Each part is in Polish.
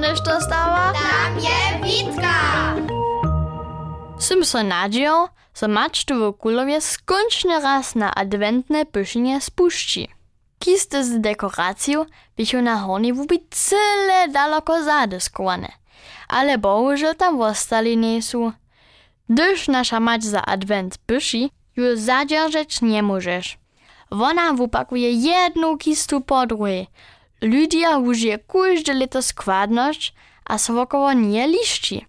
to stała? Tam je Witka! Sym so w Kulowie skończnie raz na adwentne pysznie spuści. Kisty z dekoracją bychu na horni wubi cyle daleko zadyskowane. Ale bohužel tam ostali nie są. Gdyż nasza mać za advent pyszy, już zadzierżeć nie możesz. Wona wupakuje jedną kistu po drugiej. Ludia użyje każde składność, a swokowo nie liści.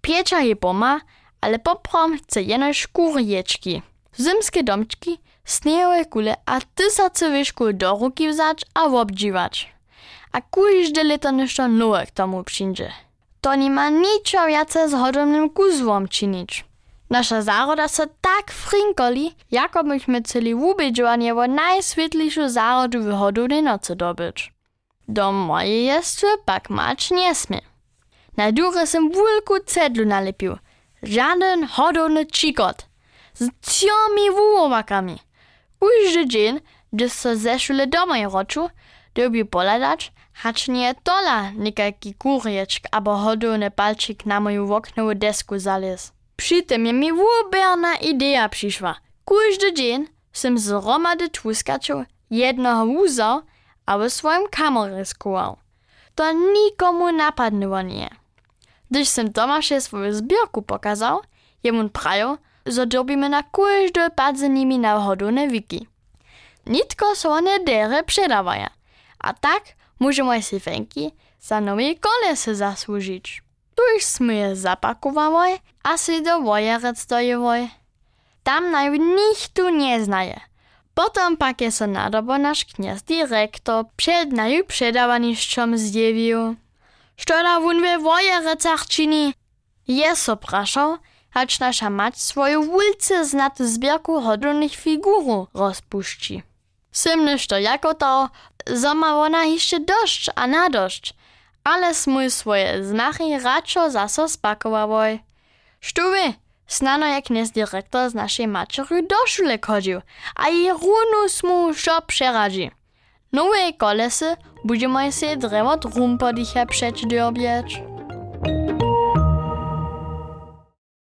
Piecza je poma, ale poprom chce jenož kurječki. Zimskie domčki, snejowe kule a tysace wyszkul do ruki wzać a obdziwać. A każde leto nešto nowe k tomu przyjdzie. To nie ma niczo więcej z hodownym kuzłom czynić. Nasza zaroda se tak frinkoli, jako byśmy celi ubiedziwanie o najswietliszą zarodu w hodownej nocy dobyć. Do mojej jestwy pak mać nie smie. Na durę sem wielką cedlu nalepił. Żaden hodowny czikot. Z ciomi wułowakami. Każdy dzień, gdy se zeszły domaj roczu, dobi poladać, hacz nie tola nikaki kurjeczk abo hodowny palczyk na moją oknową desku zalez. Przy tym je mi wuberna idea przyszła. Każdy dzień sem z romady tłuskaczów jednego wuzał, a w swoim kamerze skował. To nikomu napadnęło nie. Gdyż sem Tomasze swoją zbiorku pokazał, jemu prajo, że dobimy na każdy pad z nimi na hodowne wiki. Nitko so one dere przedawaja, a tak możemy si fenki za nowe kolesy zasłużyć. Tuż sme je zapakowali, a si do wojerec dojewoj. Tam naj nikt tu nie znaje. Potom pak je so nadobo nasz kniaz dyrektor przed naju przedawaniszczom zjewił. Što da wun we wojerecach czyni? Je so praszał, hacz nasza mać swoją wulce znatu zbierku hodownych figurów rozpuści. Symnyż to jako to, zoma ona jeszcze dość a na dość, ale smój swoje znachy radšo zaso spakowałoj. Štuwy, snano jak nes dyrektor z naszej maciery do szule chodził, a i runu smu šo przeradzi. Nowe kolesy będziemy się drewo drum podicha przecież